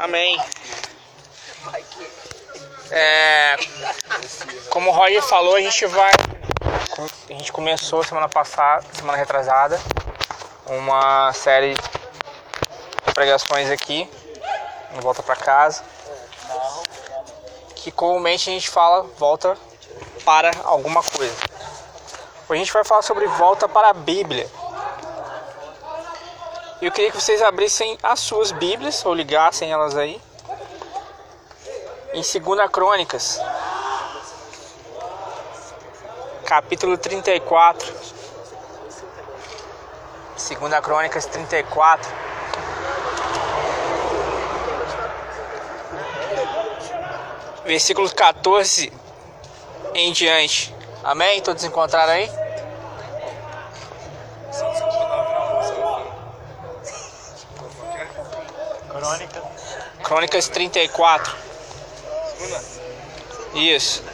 Amém. É, como o Roger falou, a gente vai. A gente começou semana passada, semana retrasada, uma série de pregações aqui, em volta para casa, que comumente a gente fala volta para alguma coisa. Hoje a gente vai falar sobre volta para a Bíblia. Eu queria que vocês abrissem as suas Bíblias ou ligassem elas aí em 2 Crônicas, capítulo 34. 2 Crônicas 34. Versículo 14 em diante. Amém? Todos encontraram aí? Crônica. Crônicas 34. Isso.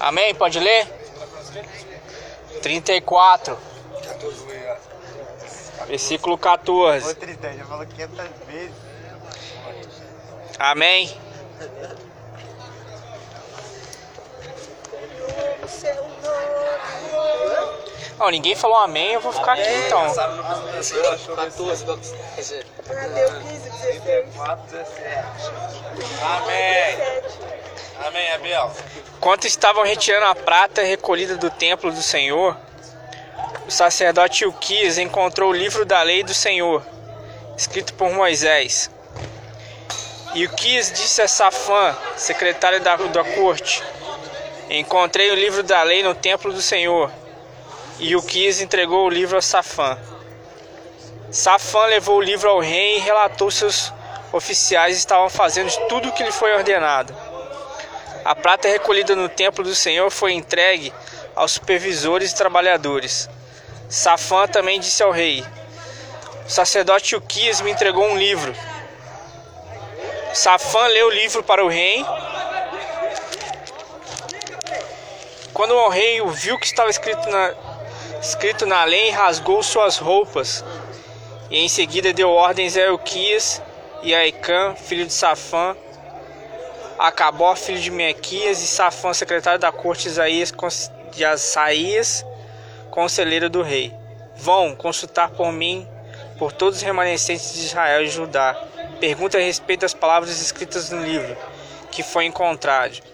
Amém? Pode ler? 34. Versículo 14. Ô, Tristão, já falou 500 vezes. Amém? Ó, ninguém falou amém, eu vou ficar aqui então. Sabe no nome do Senhor, achou 14, 17. Amém. Amém, Abel. Enquanto estavam retirando a prata recolhida do templo do Senhor, o sacerdote Ilquias encontrou o livro da lei do Senhor, escrito por Moisés. E Ilquias disse a Safã, secretário da, da corte: Encontrei o livro da lei no templo do Senhor. E Ilquias entregou o livro a Safã. Safã levou o livro ao rei e relatou seus oficiais estavam fazendo tudo o que lhe foi ordenado. A prata recolhida no templo do Senhor foi entregue aos supervisores e trabalhadores. Safã também disse ao rei: O sacerdote Uquias me entregou um livro. Safã leu o livro para o rei. Quando o rei viu que estava escrito na, escrito na lei, rasgou suas roupas. E em seguida deu ordens a Euquias e a Ecã, filho de Safã, Acabó, filho de Mequias, e Safã, secretário da corte Isaías, de Asaías, conselheiro do rei. Vão consultar por mim, por todos os remanescentes de Israel e Judá. Pergunta a respeito das palavras escritas no livro, que foi encontrado.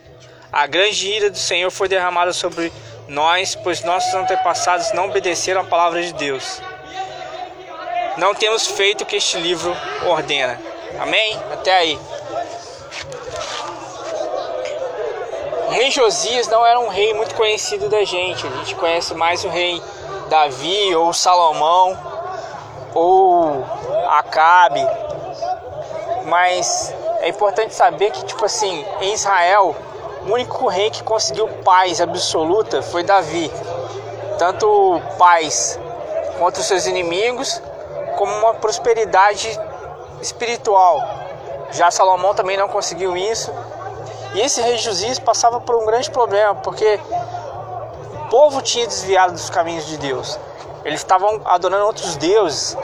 A grande ira do Senhor foi derramada sobre nós, pois nossos antepassados não obedeceram a palavra de Deus. Não temos feito o que este livro ordena. Amém? Até aí. O rei Josias não era um rei muito conhecido da gente. A gente conhece mais o rei Davi ou Salomão ou Acabe. Mas é importante saber que, tipo assim, em Israel, o único rei que conseguiu paz absoluta foi Davi. Tanto paz contra os seus inimigos, como uma prosperidade espiritual. Já Salomão também não conseguiu isso. E esse rei Josias passava por um grande problema, porque o povo tinha desviado dos caminhos de Deus. Eles estavam adorando outros deuses.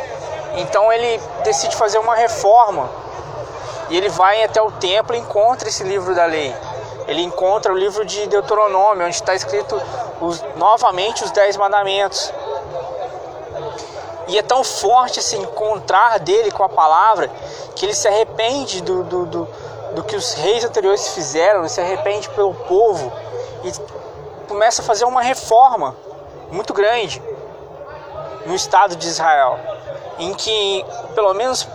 Então ele decide fazer uma reforma. E ele vai até o templo e encontra esse livro da lei. Ele encontra o livro de Deuteronômio, onde está escrito os, novamente os Dez Mandamentos. E é tão forte esse encontrar dele com a palavra que ele se arrepende do, do, do, do que os reis anteriores fizeram, ele se arrepende pelo povo e começa a fazer uma reforma muito grande no Estado de Israel, em que, pelo menos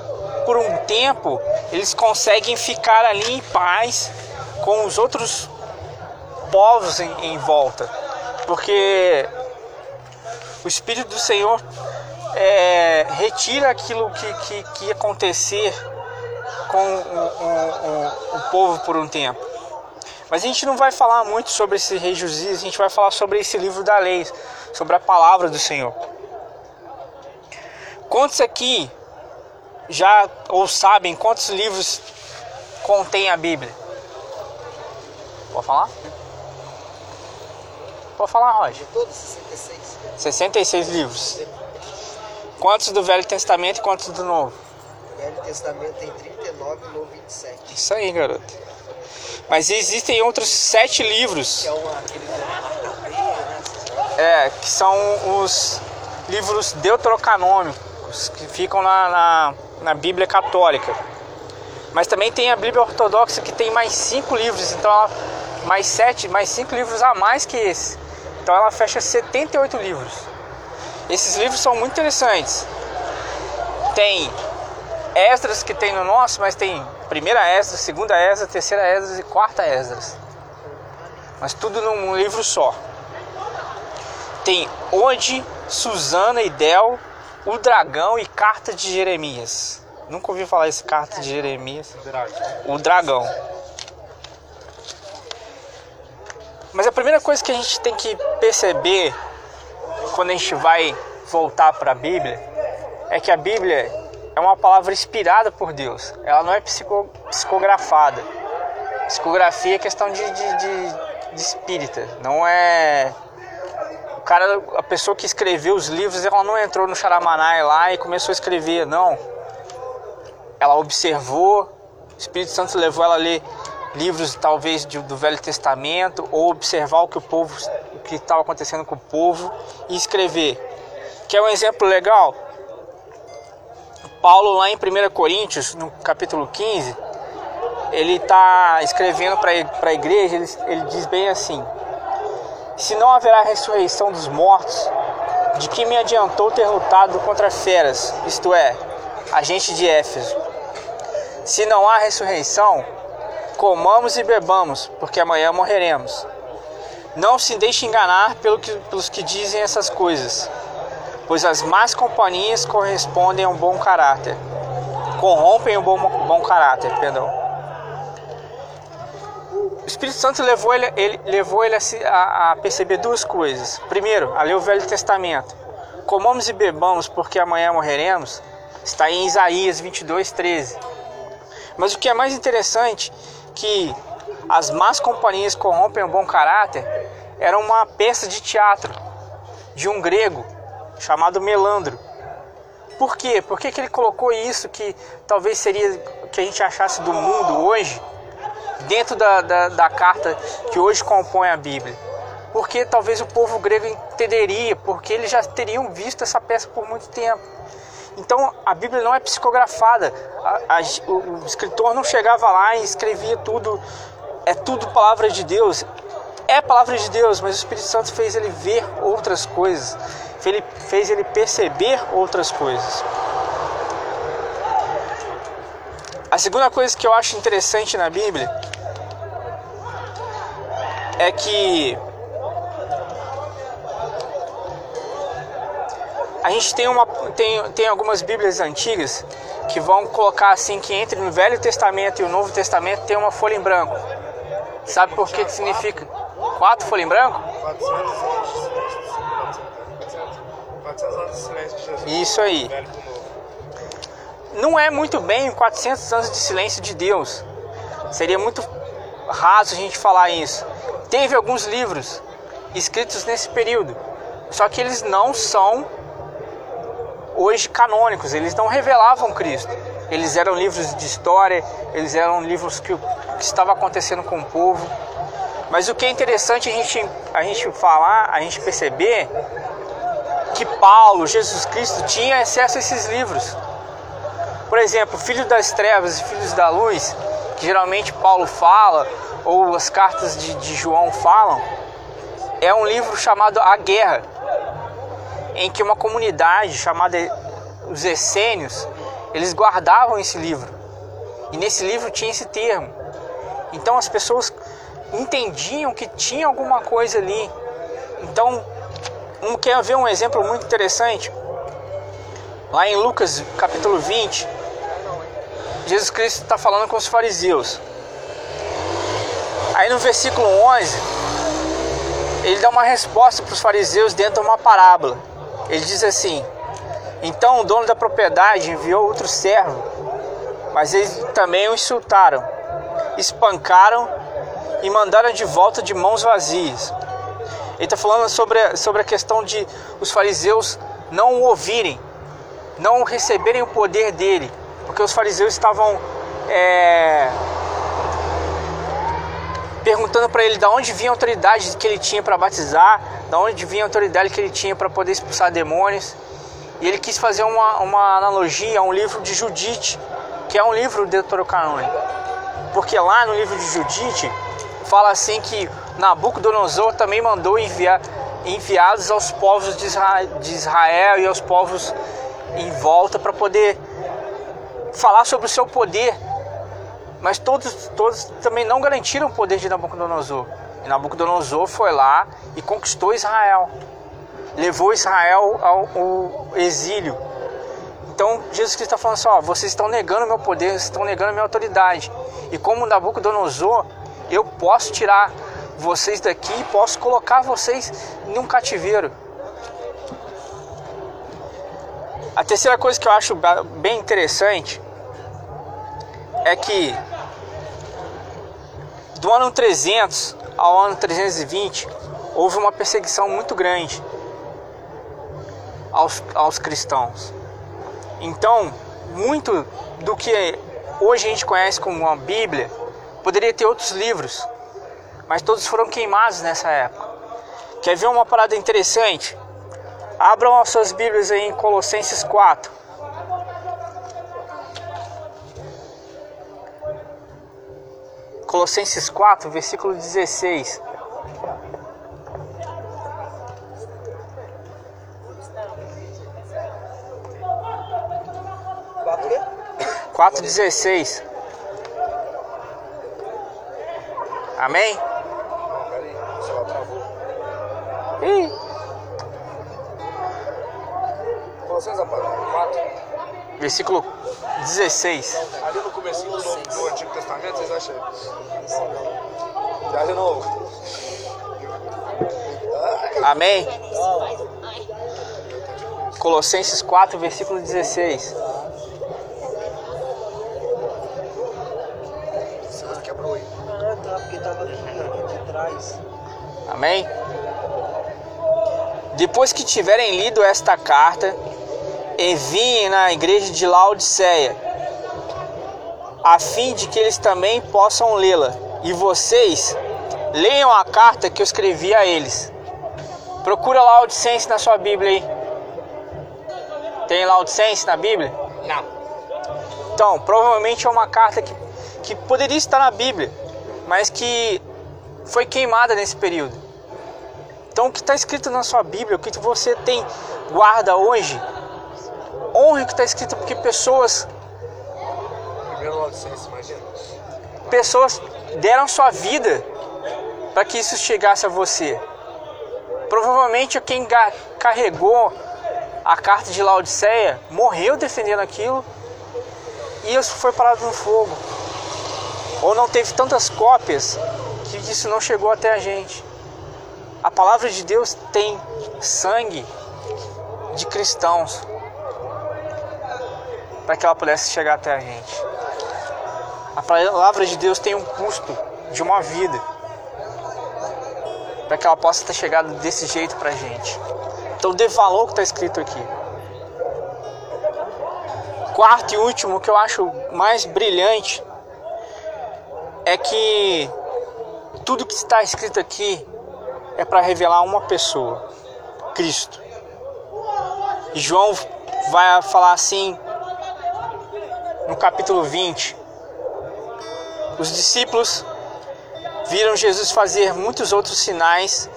por um tempo, eles conseguem ficar ali em paz com os outros povos em, em volta, porque o Espírito do Senhor é, retira aquilo que, que, que ia acontecer com o, o, o, o, povo por um tempo. Mas a gente não vai falar muito sobre esse rei Josias, a gente vai falar sobre esse livro da lei, sobre a palavra do Senhor. Quantos aqui já ou sabem quantos livros contém a Bíblia? Pode falar? Pode falar, Roger. Todos 66. 66 livros. Quantos do Velho Testamento e quantos do Novo? O Velho Testamento tem 39 e Novo 27. Isso aí, garoto. Mas existem outros sete livros Que é uma? É, que são os livros deuterocanônicos que ficam na, na, na Bíblia Católica. Mas também tem a Bíblia Ortodoxa que tem mais cinco livros, então ela, mais sete, mais cinco livros a mais que esse. Então ela fecha 78 livros. Esses livros são muito interessantes. Tem Esdras que tem no nosso, mas tem primeira Esdras, segunda Esdras, terceira Esdras e quarta Esdras. Mas tudo num livro só. Tem Ode, Susana e Del, O Dragão e Carta de Jeremias. Nunca ouvi falar esse Carta de Jeremias. O Dragão. Mas a primeira coisa que a gente tem que perceber quando a gente vai voltar para a Bíblia é que a Bíblia é uma palavra inspirada por Deus. Ela não é psico, psicografada. Psicografia é questão de, de, de, de espírita, não é o cara, a pessoa que escreveu os livros, ela não entrou no Charamanai lá e começou a escrever, não. Ela observou, o Espírito Santo levou ela a ler livros talvez de, do Velho Testamento ou observar o que o povo, o que estava acontecendo com o povo e escrever. Quer um exemplo legal? Paulo lá em 1 Coríntios, no capítulo 15, ele está escrevendo para a igreja, ele, ele diz bem assim: Se não haverá ressurreição dos mortos, de que me adiantou ter lutado contra feras, isto é, a gente de Éfeso? Se não há ressurreição, comamos e bebamos, porque amanhã morreremos. Não se deixe enganar pelo que, pelos que dizem essas coisas, pois as más companhias correspondem a um bom caráter. Corrompem o bom, bom caráter, perdão. O Espírito Santo levou ele, ele levou ele a, a perceber duas coisas. Primeiro, a ler o Velho Testamento. Comamos e bebamos, porque amanhã morreremos, está em Isaías 22, 13. Mas o que é mais interessante que as más companhias corrompem o bom caráter era uma peça de teatro de um grego chamado Melandro. Por quê? Por que, que ele colocou isso que talvez seria que a gente achasse do mundo hoje dentro da, da, da carta que hoje compõe a Bíblia? Porque talvez o povo grego entenderia, porque eles já teriam visto essa peça por muito tempo. Então a Bíblia não é psicografada. A, a, o, escritor não chegava lá e escrevia tudo. É tudo palavra de Deus. É palavra de Deus, mas o Espírito Santo fez ele ver outras coisas. Ele fez ele perceber outras coisas. A segunda coisa que eu acho interessante na Bíblia é que a gente tem, uma, tem, tem algumas Bíblias antigas que vão colocar assim que entre no Velho Testamento e o Novo Testamento tem uma folha em branco. Sabe por que, que significa? Quatro folhas em branco? 400 anos de silêncio de Jesus. Isso aí. Não é muito bem 400 anos de silêncio de Deus. Seria muito raso a gente falar isso. Teve alguns livros escritos nesse período, só que eles não são hoje canônicos, eles não revelavam Cristo. Eles eram livros de história, eles eram livros que, que estava acontecendo com o povo. Mas o que é interessante a gente, a gente falar, a gente perceber que Paulo, Jesus Cristo, tinha acesso a esses livros. Por exemplo, Filhos das Trevas e Filhos da Luz, que geralmente Paulo fala, ou as cartas de, de João falam, é um livro chamado A Guerra, em que uma comunidade chamada os essênios, eles guardavam esse livro. E nesse livro tinha esse termo. Então as pessoas entendiam que tinha alguma coisa ali. Então, um, quer ver um exemplo muito interessante? Lá em Lucas capítulo 20, Jesus Cristo está falando com os fariseus. Aí no versículo 11, ele dá uma resposta para os fariseus dentro de uma parábola. Ele diz assim: Então o dono da propriedade enviou outro servo, mas eles também o insultaram, espancaram e mandaram de volta de mãos vazias. Ele está falando sobre, sobre a questão de os fariseus não o ouvirem, não receberem o poder dele, porque os fariseus estavam é, perguntando para ele de onde vinha a autoridade que ele tinha para batizar, de onde vinha a autoridade que ele tinha para poder expulsar demônios. E ele quis fazer uma, uma analogia a um livro de Judite, que é um livro deuterocanônico. Porque lá no livro de Judite fala assim que Nabucodonosor também mandou enviar enviados aos povos de Israel, de Israel e aos povos em volta para poder falar sobre o seu poder. Mas todos, todos também não garantiram o poder de Nabucodonosor. E Nabucodonosor foi lá e conquistou Israel. Levou Israel ao, ao exílio. Então Jesus Cristo está falando assim: ó, vocês estão negando meu poder, vocês estão negando minha autoridade. E como Nabucodonosor, eu posso tirar vocês daqui e posso colocar vocês num cativeiro. A terceira coisa que eu acho bem interessante é que do ano 300 ao ano 320 houve uma perseguição muito grande aos, aos cristãos. Então, muito do que hoje a gente conhece como a Bíblia poderia ter outros livros, mas todos foram queimados nessa época. Quer ver uma parada interessante? Abram as suas Bíblias aí em Colossenses 4. Colossenses 4, versículo 16. Quatro dezesseis. Amém? Ih, Colossenses, rapaz, 4. versículo 16. Ali no começo do Antigo Testamento, vocês acham? Já de novo. Amém? Colossenses 4, versículo 16. Você quebrou aí. Ah, tá. Amém? Depois que tiverem lido esta carta, enviem na igreja de Laodiceia, a fim de que eles também possam lê-la. E vocês leiam a carta que eu escrevi a eles. Procura Laodicense na sua Bíblia aí. Tem Laodicense na Bíblia? Não. Então, provavelmente é uma carta que, que poderia estar na Bíblia, mas que foi queimada nesse período. Então, o que está escrito na sua Bíblia, o que você tem guarda hoje, honre o que está escrito, porque pessoas, Primeiro Laodicense, imagina. pessoas deram sua vida para que isso chegasse a você. Provavelmente quem carregou a carta de Laodiceia morreu defendendo aquilo e isso foi parado no fogo. Ou não teve tantas cópias que isso não chegou até a gente. A palavra de Deus tem sangue de cristãos para que ela pudesse chegar até a gente. A palavra de Deus tem um custo de uma vida para que ela possa ter chegado desse jeito para a gente. Então dê valor que está escrito aqui. Quarto e último que eu acho mais brilhante é que tudo que está escrito aqui é para revelar uma pessoa, Cristo. João vai falar assim no capítulo 20. Os discípulos viram Jesus fazer muitos outros sinais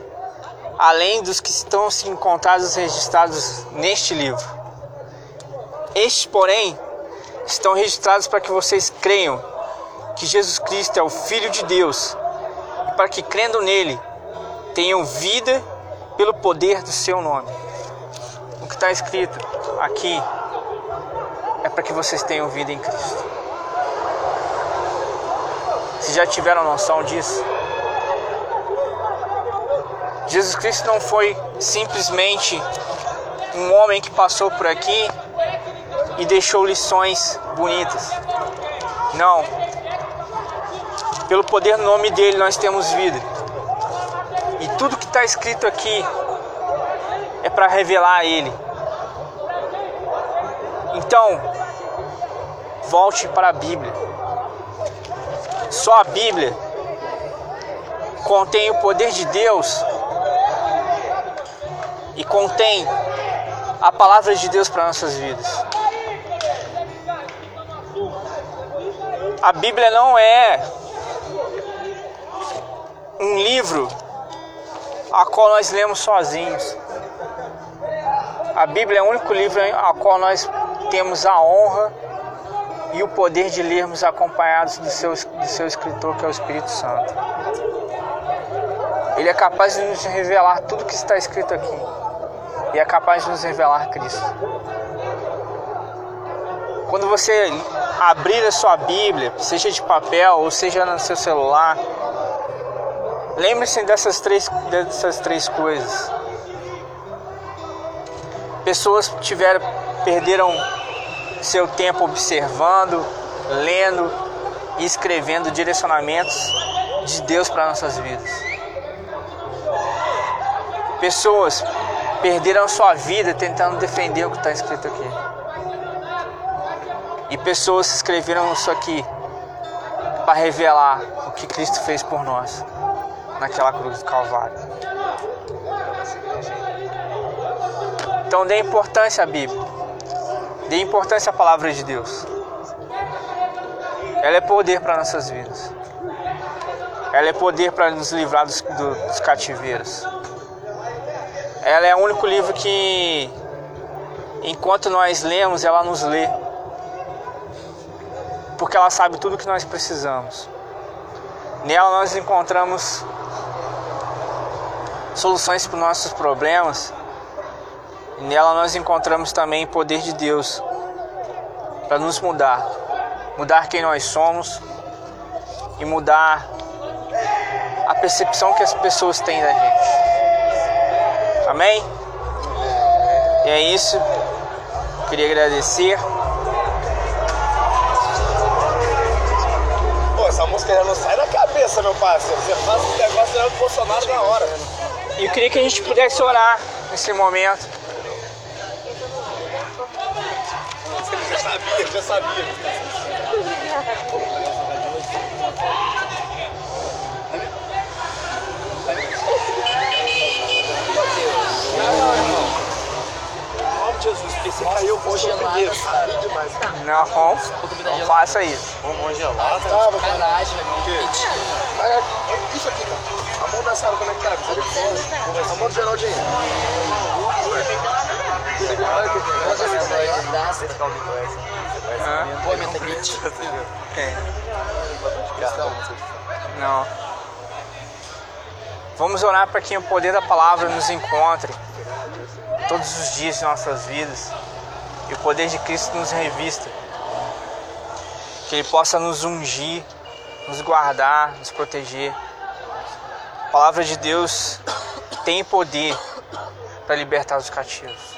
além dos que estão se encontrados registrados neste livro. Estes, porém, estão registrados para que vocês creiam que Jesus Cristo é o Filho de Deus e para que crendo nele tenham vida pelo poder do seu nome. O que está escrito aqui é para que vocês tenham vida em Cristo. Vocês já tiveram noção disso? Jesus Cristo não foi simplesmente um homem que passou por aqui e deixou lições bonitas. Não. Pelo poder do nome dele nós temos vida. E tudo que está escrito aqui é para revelar Ele. Então, volte para a Bíblia. Só a Bíblia contém o poder de Deus e contém a palavra de Deus para nossas vidas. A Bíblia não é um livro a qual nós lemos sozinhos. A Bíblia é o único livro a qual nós temos a honra e o poder de lermos acompanhados do seu, do seu escritor, que é o Espírito Santo. Ele é capaz de nos revelar tudo que está escrito aqui. E é capaz de nos revelar Cristo. Quando você abrir a sua Bíblia, seja de papel ou seja no seu celular, lembre-se dessas três, dessas três coisas. Pessoas tiveram, perderam seu tempo observando, lendo e escrevendo direcionamentos de Deus para nossas vidas. Pessoas perderam sua vida tentando defender o que está escrito aqui. E pessoas escreveram isso aqui para revelar o que Cristo fez por nós naquela cruz do Calvário. Então dê importância à Bíblia. Dê importância à palavra de Deus. Ela é poder para nossas vidas. Ela é poder para nos livrar dos, dos cativeiros. Ela é o único livro que, enquanto nós lemos, ela nos lê. Porque ela sabe tudo o que nós precisamos. Nela nós encontramos soluções para os nossos problemas. Nela nós encontramos também o poder de Deus para nos mudar. Mudar quem nós somos e mudar a percepção que as pessoas têm da gente. Amém? E é isso. Queria agradecer. Pô, essa música já não sai da cabeça, meu parceiro. Você faz o negócio do Bolsonaro na hora. E eu queria que a gente pudesse orar nesse momento. Já sabia. Jesus, caiu hoje primeiro. Sabia demais. Não, não faça isso. Bombom gelado. Sacanagem, velho. É, Isso aqui, cara. A mão da Sara conectada. Sai de fora. A mão do Geraldo aí. Hã? Pô, Metabit. É. Não. Vamos orar para que o poder da palavra nos encontre todos os dias de nossas vidas e o poder de Cristo nos revista. Que Ele possa nos ungir, nos guardar, nos proteger. A palavra de Deus tem poder para libertar os cativos.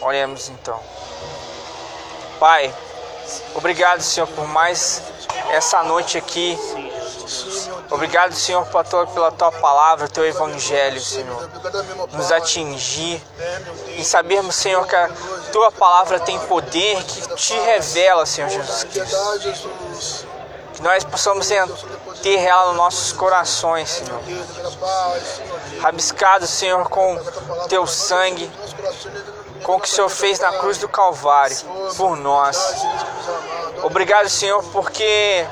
Oremos então. Pai, obrigado, Senhor, por mais essa noite aqui. Obrigado, Senhor, pela tua, pela tua palavra, teu evangelho, Senhor. Nos atingir e sabermos, Senhor, que a tua palavra tem poder que te revela, Senhor Jesus Cristo. Que nós possamos ter ela nos nossos corações, Senhor. Rabiscado, Senhor, com teu sangue, com o que o Senhor fez na cruz do Calvário por nós. Obrigado, Senhor, porque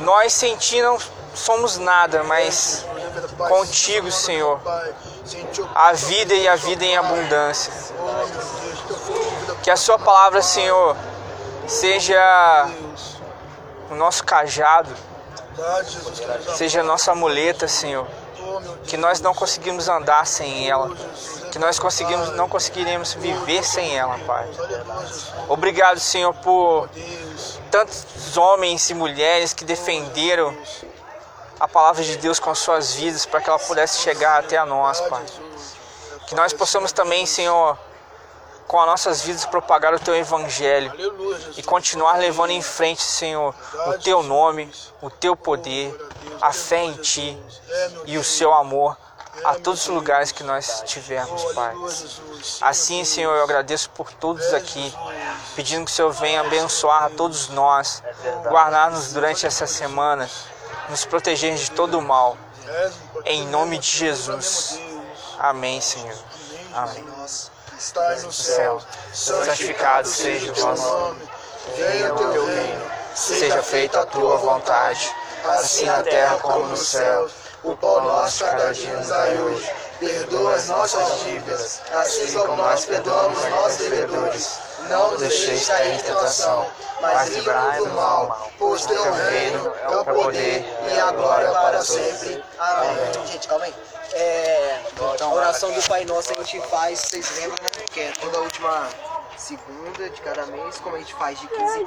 nós sem ti não somos nada, mas contigo, Senhor, a vida e a vida em abundância. Que a Sua palavra, Senhor, seja o nosso cajado, seja a nossa muleta, Senhor. Que nós não conseguimos andar sem ela, que nós conseguimos, não conseguiremos viver sem ela, Pai. Obrigado, Senhor, por tantos homens e mulheres que defenderam a palavra de Deus com as suas vidas para que ela pudesse chegar até a nós, Pai. Que nós possamos também, Senhor, com as nossas vidas propagar o teu evangelho e continuar levando em frente, Senhor, o teu nome, o teu poder, a fé em ti e o seu amor a todos os lugares que nós estivermos, Pai. Assim, Senhor, eu agradeço por todos aqui, pedindo que o Senhor venha abençoar a todos nós, guardar-nos durante essa semana, nos proteger de todo o mal. Em nome de Jesus. Amém, Senhor. Amém. Estás no céu, Santificado seja o vosso nome. Venha o teu reino, Seja feita a tua vontade, assim na terra como no céu. O pão nosso cada dia nos dai hoje. Perdoa as nossas dívidas, assim como nós perdoamos os nossos devedores. Não nos deixeis cair em tentação, mas livrai-nos do mal. Pois teu reino é o poder e a glória para sempre. Amém. Gente, calma aí. É, a oração do Pai Nosso a gente faz, vocês lembram, né? Que é toda última segunda de cada mês, como a gente faz de 15 em